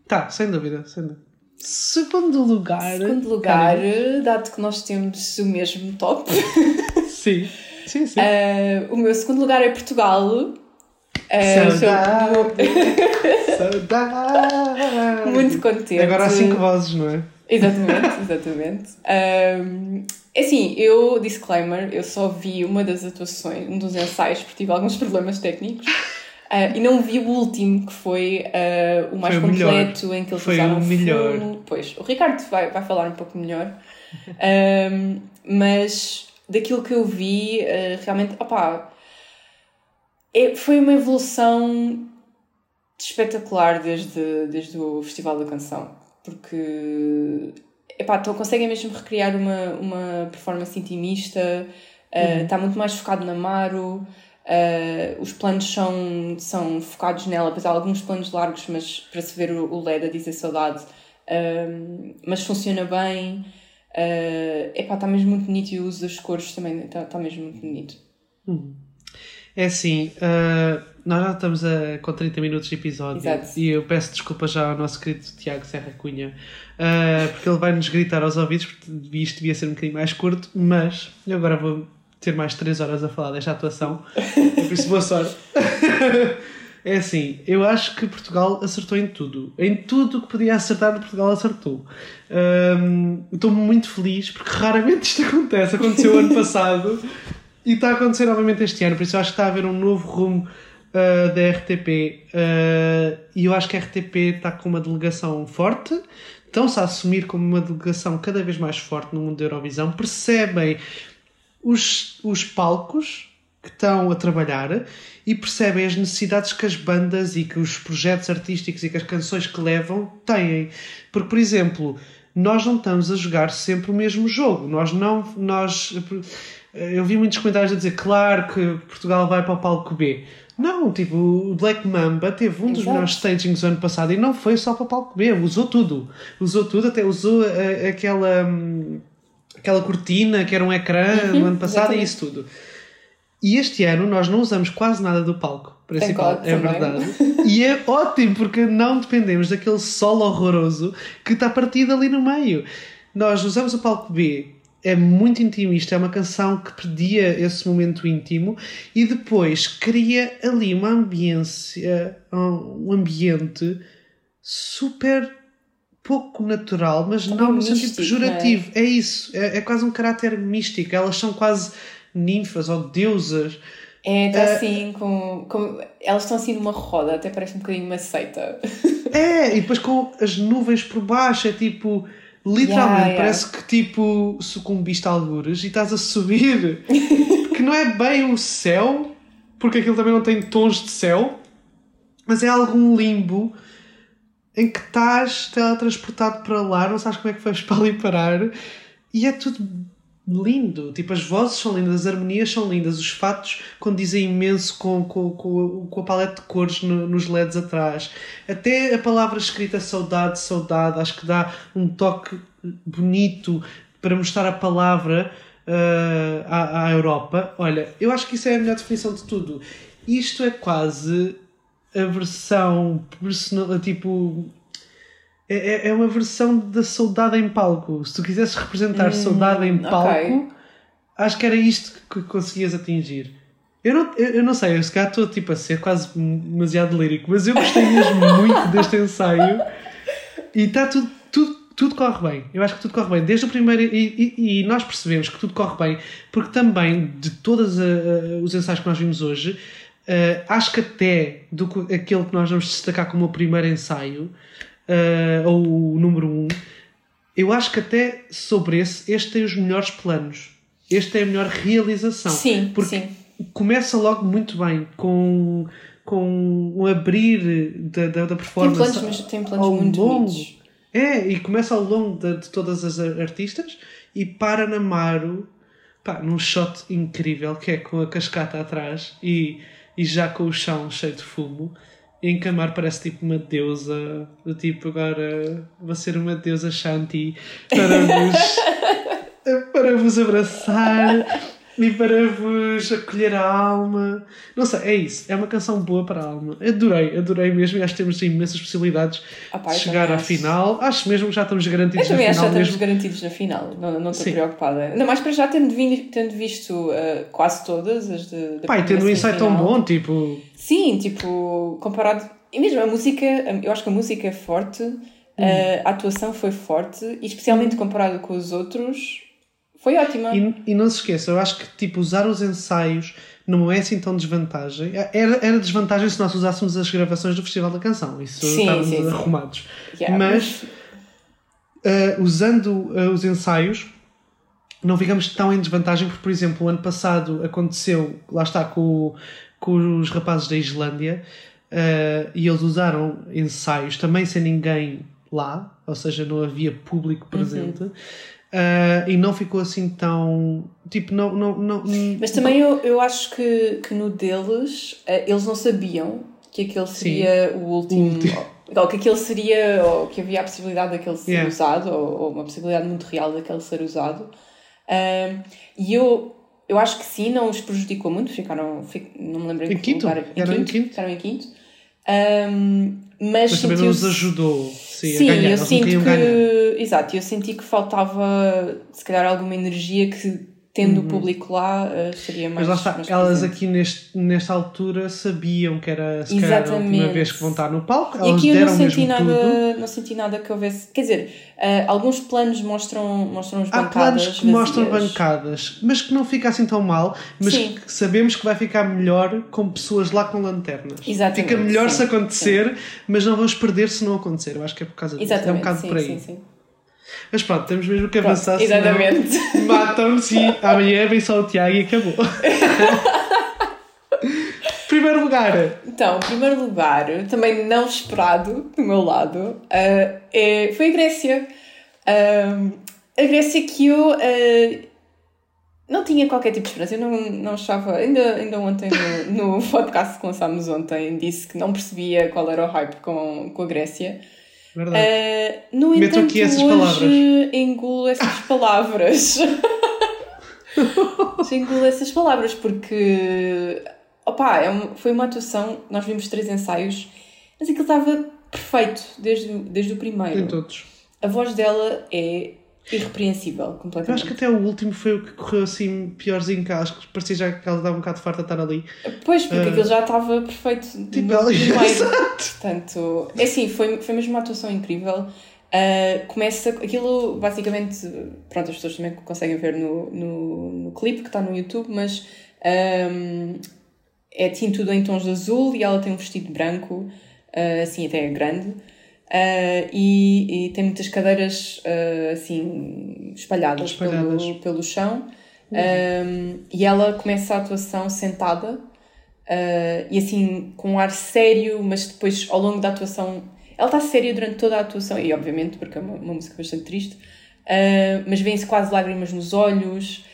Tá, sem dúvida, sem dúvida. Segundo lugar. Segundo lugar, uh, dado que nós temos o mesmo top, Sim. Sim, sim. uh, o meu segundo lugar é Portugal. Uh, Saudade. muito contente. Agora há cinco vozes, não é? Exatamente, exatamente. Um, é assim, eu, disclaimer, eu só vi uma das atuações, um dos ensaios, porque tive alguns problemas técnicos. uh, e não vi o último, que foi uh, o mais Foi o completo, em que eles Foi usaram o melhor. Pois, o Ricardo vai, vai falar um pouco melhor. Um, mas daquilo que eu vi, uh, realmente, opá, é, foi uma evolução espetacular desde, desde o Festival da Canção. Porque epá, então conseguem mesmo recriar uma, uma performance intimista, uh, está muito mais focado na Maru, uh, os planos são, são focados nela, apesar de alguns planos largos, mas para se ver o, o LED a dizer saudade, um, mas funciona bem. Uh, epá, está mesmo muito bonito e o uso das cores também está tá mesmo muito bonito. É assim, uh, nós já estamos a, com 30 minutos de episódio Exato. e eu peço desculpa já ao nosso querido Tiago Serra Cunha uh, porque ele vai nos gritar aos ouvidos porque isto devia ser um bocadinho mais curto, mas eu agora vou ter mais 3 horas a falar desta atuação, por isso boa sorte. É assim, eu acho que Portugal acertou em tudo. Em tudo o que podia acertar, Portugal acertou. Um, Estou muito feliz porque raramente isto acontece. Aconteceu ano passado E está a acontecer novamente este ano, por isso eu acho que está a haver um novo rumo uh, da RTP. Uh, e eu acho que a RTP está com uma delegação forte, estão-se a assumir como uma delegação cada vez mais forte no mundo da Eurovisão, percebem os, os palcos que estão a trabalhar e percebem as necessidades que as bandas e que os projetos artísticos e que as canções que levam têm. Porque, por exemplo, nós não estamos a jogar sempre o mesmo jogo. Nós não. Nós, eu vi muitos comentários a dizer, claro que Portugal vai para o palco B. Não, tipo, o Black Mamba teve um dos Exato. melhores stagings do ano passado e não foi só para o palco B, usou tudo. Usou tudo, até usou a, a, aquela, hum, aquela cortina que era um ecrã uhum, no ano passado exatamente. e isso tudo. E este ano nós não usamos quase nada do palco principal, é verdade. e é ótimo porque não dependemos daquele solo horroroso que está partido ali no meio. Nós usamos o palco B, é muito intimista, é uma canção que pedia esse momento íntimo e depois cria ali uma ambiência, um ambiente super pouco natural, mas não, não no sentido pejorativo. É? é? isso, é, é quase um caráter místico. Elas são quase ninfas ou deusas. É, está uh, assim, com, com, elas estão assim numa roda, até parece um bocadinho uma seita. É, e depois com as nuvens por baixo, é tipo, literalmente, yeah, parece yeah. que tipo sucumbiste a algures e estás a subir, que não é bem o céu, porque aquilo também não tem tons de céu, mas é algum limbo em que estás teletransportado para lá, não sabes como é que vais para ali parar, e é tudo lindo. Tipo, as vozes são lindas, as harmonias são lindas, os fatos condizem imenso com, com, com, com a paleta de cores no, nos LEDs atrás. Até a palavra escrita saudade, saudade, acho que dá um toque bonito para mostrar a palavra uh, à, à Europa. Olha, eu acho que isso é a melhor definição de tudo. Isto é quase a versão personal, tipo é, é, é uma versão da saudade em palco. Se tu quisesses representar hum, saudade em palco, okay. acho que era isto que conseguias atingir. Eu não, eu, não sei, eu se calhar estou tipo, a ser quase demasiado lírico, mas eu gostei mesmo muito deste ensaio e está tudo, tudo, tudo corre bem. Eu acho que tudo corre bem. Desde o primeiro. E, e, e nós percebemos que tudo corre bem, porque também de todos uh, os ensaios que nós vimos hoje, uh, acho que até do, aquele que nós vamos destacar como o primeiro ensaio, uh, ou o número 1, um, eu acho que até sobre esse, este tem os melhores planos. Este tem a melhor realização. Sim, porque sim. começa logo muito bem com, com um abrir da, da, da performance. Tem planos, tem planos muito longo. Bonitos. É, e começa ao longo de, de, todas as artistas e para na Maru pá, num shot incrível que é com a cascata atrás e, e já com o chão cheio de fumo em Camar parece tipo uma deusa, do tipo agora vou ser uma deusa Shanti para vos, para vos abraçar e para vos acolher a alma. Não sei, é isso. É uma canção boa para a alma. Adorei, adorei mesmo e acho que temos imensas possibilidades de chegar à acho. final. Acho mesmo que já estamos garantidos na final. Eu também acho que já estamos garantidos na final. Não, não estou Sim. preocupada. Ainda mais para já tendo, vindo, tendo visto uh, quase todas as de. Pai, tendo um insight tão bom, tipo. Sim, tipo, comparado. E mesmo a música, eu acho que a música é forte. Hum. A atuação foi forte e especialmente comparado com os outros foi ótima. E, e não se esqueça, eu acho que tipo, usar os ensaios não é assim tão desvantagem. Era, era desvantagem se nós usássemos as gravações do Festival da Canção. Isso sim, estávamos sim, arrumados. Sim. Yeah, mas uh, usando uh, os ensaios não ficamos tão em desvantagem porque, por exemplo, o ano passado aconteceu, lá está, com, com os rapazes da Islândia uh, e eles usaram ensaios também sem ninguém lá, ou seja, não havia público presente. Uhum. Uh, e não ficou assim tão. Tipo, não. não, não Mas também eu, eu acho que, que no deles uh, eles não sabiam que aquele seria Sim, o último. O último. Ou que aquele seria. Ou que havia a possibilidade daquele ser yeah. usado, ou, ou, uma possibilidade muito real daquele ser usado. Uh, e eu. Eu acho que sim, não os prejudicou muito, ficaram. Fic, não me lembro em, em quinto. Lugar, em, quinto, em quinto. Ficaram em quinto. Um, mas, mas também não nos ajudou sim, ganhar. eu sinto que. Exato, eu senti que faltava se calhar alguma energia que tendo o público lá, uh, seria mais. Mas lá está, mais elas presente. aqui neste, nesta altura sabiam que era se calhar, a última Exatamente. vez que vão estar no palco. E aqui eu não senti, nada, tudo. não senti nada que houvesse. Quer dizer, ah, alguns planos mostram, mostram as Há bancadas. planos que mostram vazias. bancadas, mas que não fica assim tão mal, mas Sim. que sabemos que vai ficar melhor com pessoas lá com lanternas. Exatamente, Fica melhor sim, se acontecer, mas não vamos perder se não acontecer. Eu acho que é por causa disso. É um Exatamente, bocado sim, por aí. sim, sim. Mas pronto, temos mesmo que Pronto, avançar. senão exatamente. Matam-nos e amanhã vem só o Tiago e acabou. Primeiro lugar, Então, primeiro lugar, também não esperado do meu lado, ah, é, foi a Grécia. Ah, a Grécia que eu ah, não tinha qualquer tipo de esperança. Eu não, não achava. Ainda, ainda ontem, no, no podcast que lançámos ontem, disse que não percebia qual era o hype com, com a Grécia. Verdade. Ah, no Meto entanto, aqui essas hoje palavras. engulo essas palavras. Engulo essas palavras porque opa, é um- foi uma atuação, nós vimos três ensaios, mas aquilo estava perfeito desde, o- desde o primeiro. Tem todos. A voz dela é irrepreensível, Eu acho completamente. que até o último foi o que correu assim piorzinho que acho que parecia já que ela estava um bocado farta de estar ali. Pois, porque Ah. aquilo já estava perfeito Tipo, ela-. Portanto, é assim, foi, foi mesmo uma atuação incrível. Ah, começa, aquilo basicamente, pronto, as pessoas também conseguem ver no, no, no clipe que está no YouTube, mas ahm, é assim tudo em tons de azul e ela tem um vestido branco, ah, assim até grande, ah, e, e tem muitas cadeiras ah, assim espalhadas, Espalhadas. Pelo, pelo chão. Um, e ela começa a atuação sentada uh, e assim com um ar sério, mas depois ao longo da atuação ela está séria durante toda a atuação e obviamente porque é uma, uma música bastante triste, uh, mas vêm-se quase lágrimas nos olhos.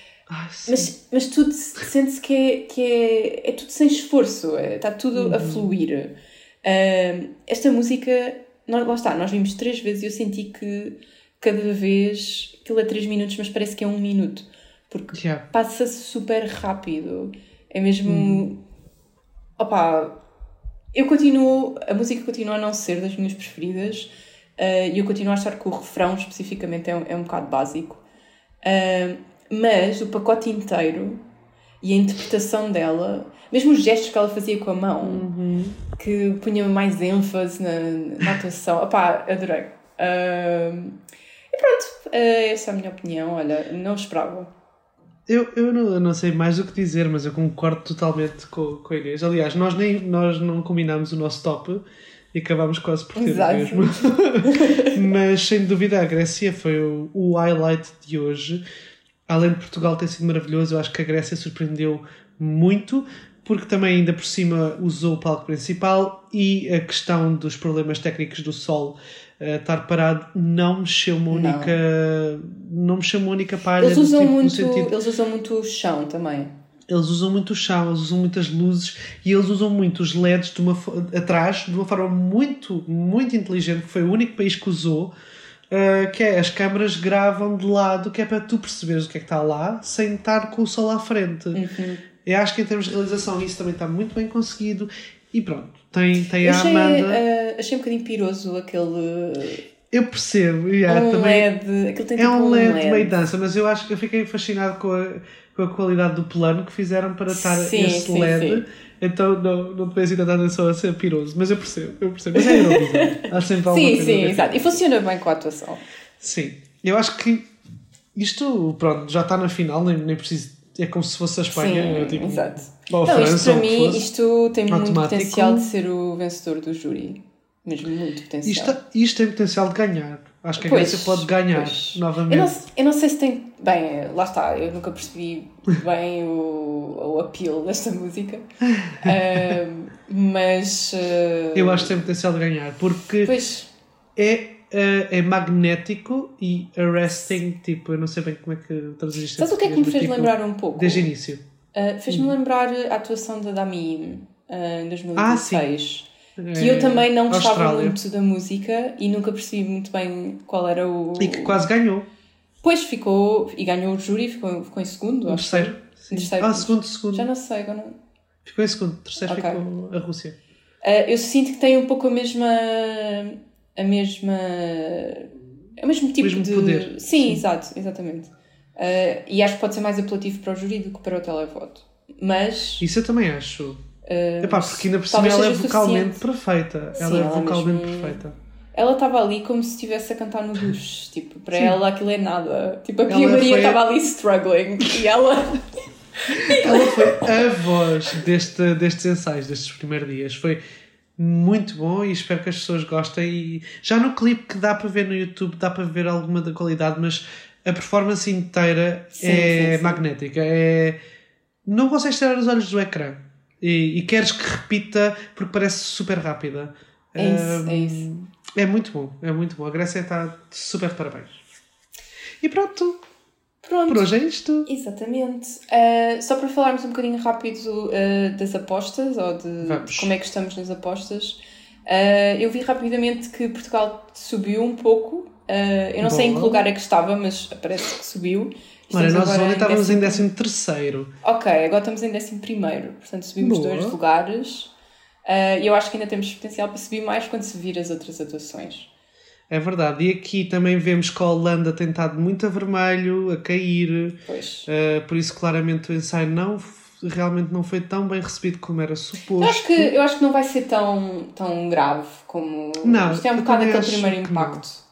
Sim. Mas, mas tudo se- sente-se que, é, que é, é tudo sem esforço, é- está tudo a fluir. Esta música, nós, lá está, nós vimos três vezes e eu senti que cada vez aquilo é três minutos, mas parece que é um minuto, porque Yeah. passa-se super rápido. É mesmo. Opá, eu continuo. A música continua a não ser das minhas preferidas eh, e eu continuo a achar que o refrão especificamente é um, é um bocado básico. Ah, mas o pacote inteiro e a interpretação dela, mesmo os gestos que ela fazia com a mão, que punha mais ênfase na, na atuação, opá, adorei. Ah, e pronto, eh, essa é a minha opinião. Olha, não esperava. Eu, eu, não, eu não sei mais o que dizer, mas eu concordo totalmente com, com a Inês. Aliás, nós, nem, nós não combinámos o nosso top e acabámos quase por ter o Exato. mesmo. mas sem dúvida a Grécia foi o, o highlight de hoje. Além de Portugal ter sido maravilhoso, eu acho que a Grécia surpreendeu muito, porque também ainda por cima usou o palco principal e a questão dos problemas técnicos do sol eh, estar parado não mexeu uma Não. única não mexeu uma única palha Eles usam, tipo, muito, sentido eles usam muito o chão também. eles usam muito o chão, eles usam muitas luzes e eles usam muito os LEDs de uma, atrás de uma forma muito, muito inteligente, que foi o único país que usou, uh, que é as câmaras gravam de lado, que é para tu perceberes o que é que está lá, sem estar com o sol à frente. Uhum. Eu acho que em termos de realização isso também está muito bem conseguido e pronto, tem, tem Eu a achei, Amanda. eh, achei um bocadinho piroso aquele. Eu percebo, yeah, um também LED. Aquilo tem é tipo um LED, LED. meio dança, mas eu acho que eu fiquei fascinado com a, com a qualidade do plano que fizeram para estar Sim, esse sim, LED. sim. Então não, não vejo ainda tanto só a ser piroso, mas eu percebo, eu percebo. Mas é Eurovisão. Há sempre alguma Sim, sim, exato. E funciona bem com a atuação. Sim, eu acho que isto, pronto, já está na final, nem, nem preciso. É como se fosse a Espanha, Sim, tipo, exato. ou a Não, França, isto para mim, fosse. isto tem muito Automático. potencial de ser o vencedor do júri. Mesmo muito potencial. Isto, isto tem potencial de ganhar. Acho que a Pois, Grécia pode ganhar pois. novamente. Eu não, eu não sei se tem. Bem, lá está, eu nunca percebi bem o, o appeal desta música. Ahm, mas. ah, Eu acho que tem potencial de ganhar, porque Pois, é, eh, é magnético e arresting, tipo, eu não sei bem como é que traduzir isto. sabes o que é que me fez tipo, lembrar um pouco? Desde o início. Ah, Fez-me lembrar a atuação da Dami ah, em 2016. Que É, eu também não gostava Austrália. muito da música e nunca percebi muito bem qual era o. E que quase ganhou. Pois ficou. E ganhou o júri, ficou, ficou em segundo. Um terceiro. Sim. Terceiro. Ah, segundo, segundo. Já não sei agora. Ficou em segundo. Terceiro Ok. ficou a Rússia. Ah, eu sinto que tem um pouco a mesma. a mesma. o mesmo tipo mesmo de. poder. Sim, Sim. exato, exatamente. Uh, e acho que pode ser mais apelativo para o júri do que para o televoto. Mas. Isso eu também acho. Uh, Epá, porque ainda por cima ela é vocalmente perfeita. Sim, ela é vocalmente mesmo... perfeita. Ela estava ali como se estivesse a cantar no duche. Tipo, para Sim. ela aquilo é nada. Tipo, a Pia Maria estava foi... ali struggling e ela. ela foi a voz deste, destes ensaios, destes primeiros dias. Foi muito bom e espero que as pessoas gostem. E já no clipe que dá para ver no YouTube, dá para ver alguma da qualidade, mas a performance inteira sim, é sim, sim. magnética. É... Não consegues tirar os olhos do ecrã e, e, queres que repita porque parece super rápida. É isso, um, é isso. É muito bom, é muito bom. A Grécia está super de parabéns. E pronto. Pronto. Por hoje é isto. Exatamente. Uh, só para falarmos um bocadinho rápido uh, das apostas, ou de, de, como é que estamos nas apostas. Uh, eu vi rapidamente que Portugal subiu um pouco eu não Boa. sei em que lugar é que estava, mas parece que subiu. Mano, nós ontem estávamos em 13 terceiro. Ok, agora estamos em 11 primeiro. Portanto, subimos Boa. dois lugares. Uh, e eu acho que ainda temos potencial para subir mais quando se vir as outras atuações. É verdade. E aqui também vemos que a Holanda tem estado muito a vermelho, a cair. Pois. Uh, por isso, claramente, o ensaio não realmente não foi tão bem recebido como era suposto. Eu acho que, eu acho que não vai ser tão, tão grave como. Não, Isto é um bocado aquele primeiro impacto.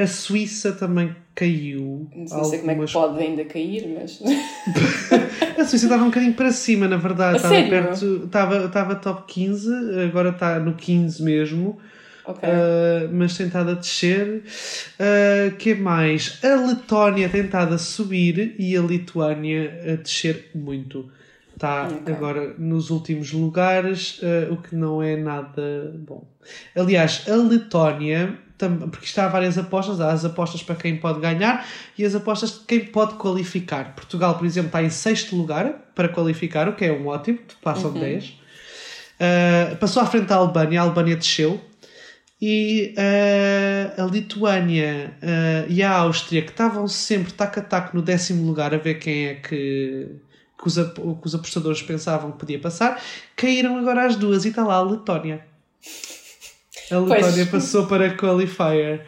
A Suíça também caiu. Não sei algumas... como é que pode ainda cair, mas. a Suíça estava um bocadinho para cima, na verdade. estava sério? perto. Estava, estava top 15, agora está no 15 mesmo. Okay. Uh, mas tentado a descer. Uh, que mais? A Letónia tentado a subir e a Lituânia a descer muito. Está okay. agora nos últimos lugares, uh, o que não é nada bom. Aliás, a Letónia porque está há várias apostas, há as apostas para quem pode ganhar e as apostas de quem pode qualificar. Portugal, por exemplo, está em sexto lugar para qualificar, o que é um ótimo, passam uhum. 10. Uh, ah, passou à frente da Albânia, a Albânia desceu. E uh, a Lituânia uh, e a Áustria, que estavam sempre taco a taco no décimo lugar a ver quem é que, que, os, que os apostadores pensavam que podia passar, caíram agora as duas e está lá a Letónia. A Letónia passou para Qualifier.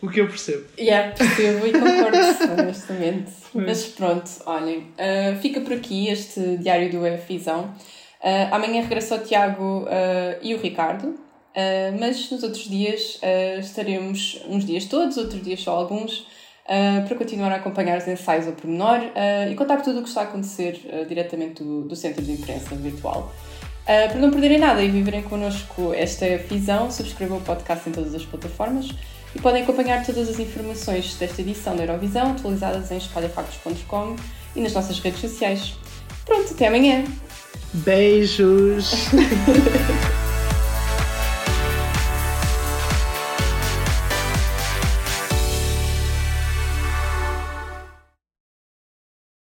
O que eu percebo. Yeah, percebo e concordo, honestamente. Mas pronto, olhem, uh, fica por aqui este diário do EFIzão. Uh, amanhã regressa o Tiago uh, e o Ricardo, mas nos outros dias estaremos uns dias todos, outros dias só alguns, para continuar a acompanhar os ensaios ao pormenor e contar tudo o que está a acontecer diretamente do, do centro de imprensa virtual. Uh, para não perderem nada e viverem connosco esta visão, subscrevam o podcast em todas as plataformas e podem acompanhar todas as informações desta edição da Eurovisão atualizadas em espalhafactos.com e nas nossas redes sociais. Pronto, até amanhã! Beijos!